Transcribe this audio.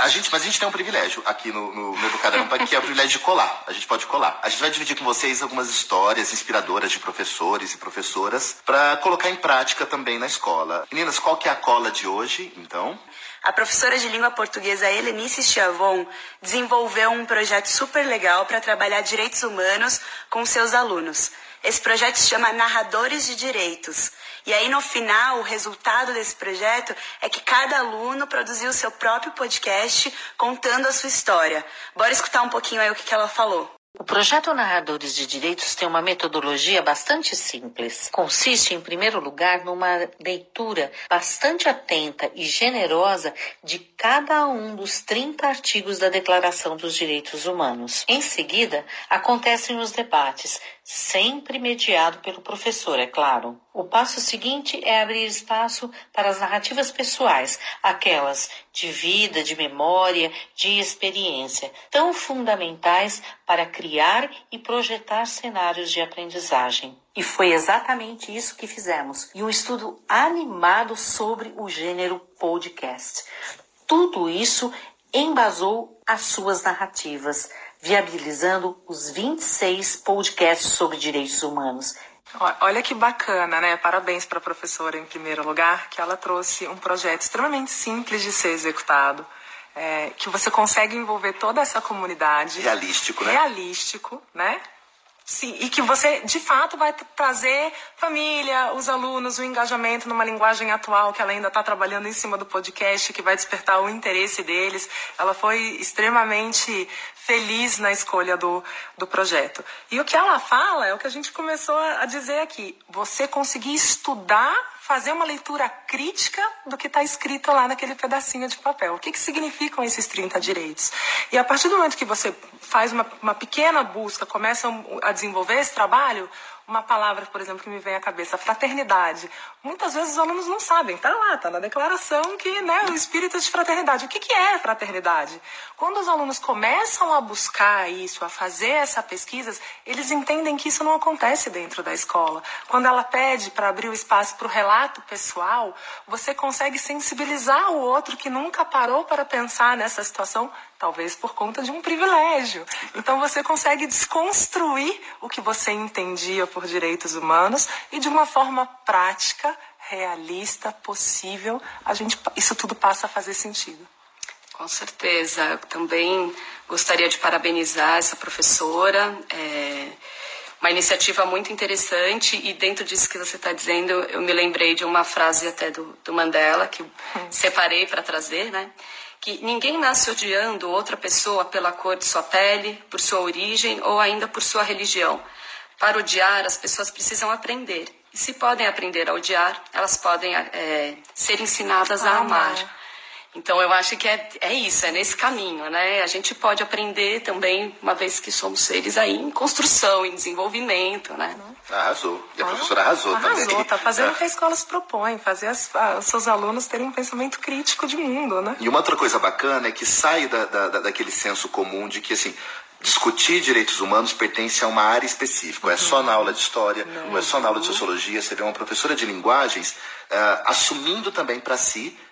a gente, mas a gente tem um privilégio aqui no, no, no Educaramba, que é o privilégio de colar. A gente pode colar. A gente vai dividir com vocês algumas histórias inspiradoras de professores e professoras para colocar em prática também na escola. Meninas, qual que é a cola de hoje, então? A professora de língua portuguesa Helenice Chiavon desenvolveu um projeto super legal para trabalhar direitos humanos com seus alunos. Esse projeto se chama Narradores de Direitos. E aí, no final, o resultado desse projeto é que cada aluno produziu o seu próprio podcast contando a sua história. Bora escutar um pouquinho aí o que, que ela falou. O projeto Narradores de Direitos tem uma metodologia bastante simples. Consiste, em primeiro lugar, numa leitura bastante atenta e generosa de cada um dos 30 artigos da Declaração dos Direitos Humanos. Em seguida, acontecem os debates, sempre mediado pelo professor, é claro. O passo seguinte é abrir espaço para as narrativas pessoais, aquelas de vida, de memória, de experiência, tão fundamentais para criar e projetar cenários de aprendizagem. E foi exatamente isso que fizemos. E um estudo animado sobre o gênero podcast. Tudo isso embasou as suas narrativas, viabilizando os 26 podcasts sobre direitos humanos. Olha que bacana, né? Parabéns para a professora, em primeiro lugar, que ela trouxe um projeto extremamente simples de ser executado. É, que você consegue envolver toda essa comunidade. Realístico, né? Realístico, né? Sim, e que você de fato vai trazer família, os alunos, o engajamento numa linguagem atual que ela ainda está trabalhando em cima do podcast, que vai despertar o interesse deles. Ela foi extremamente feliz na escolha do, do projeto. E o que ela fala é o que a gente começou a dizer aqui: você conseguir estudar fazer uma leitura crítica do que está escrito lá naquele pedacinho de papel. O que, que significam esses 30 direitos? E a partir do momento que você faz uma, uma pequena busca, começa a desenvolver esse trabalho, uma palavra, por exemplo, que me vem à cabeça, fraternidade. Muitas vezes os alunos não sabem, está lá, está na declaração que né, o espírito de fraternidade. O que, que é fraternidade? Quando os alunos começam a buscar isso, a fazer essa pesquisa, eles entendem que isso não acontece dentro da escola. Quando ela pede para abrir o espaço para o relato pessoal, você consegue sensibilizar o outro que nunca parou para pensar nessa situação talvez por conta de um privilégio. Então você consegue desconstruir o que você entendia por direitos humanos e de uma forma prática, realista, possível, a gente isso tudo passa a fazer sentido. Com certeza. Também gostaria de parabenizar essa professora. É uma iniciativa muito interessante e dentro disso que você está dizendo, eu me lembrei de uma frase até do, do Mandela que hum. separei para trazer, né? que ninguém nasce odiando outra pessoa pela cor de sua pele, por sua origem ou ainda por sua religião. Para odiar, as pessoas precisam aprender. E se podem aprender a odiar, elas podem é, ser ensinadas a amar. Então eu acho que é, é isso, é nesse caminho, né? A gente pode aprender também, uma vez que somos seres aí em construção, em desenvolvimento, né? Arrasou. E a professora arrasou, arrasou também. Arrasou, tá fazendo o que a escola se propõe, fazer as, os seus alunos terem um pensamento crítico de mundo, né? E uma outra coisa bacana é que sai da, da, daquele senso comum de que, assim, discutir direitos humanos pertence a uma área específica. É só na aula de história, não, ou é só na aula de sociologia. Você vê uma professora de linguagens uh, assumindo também para si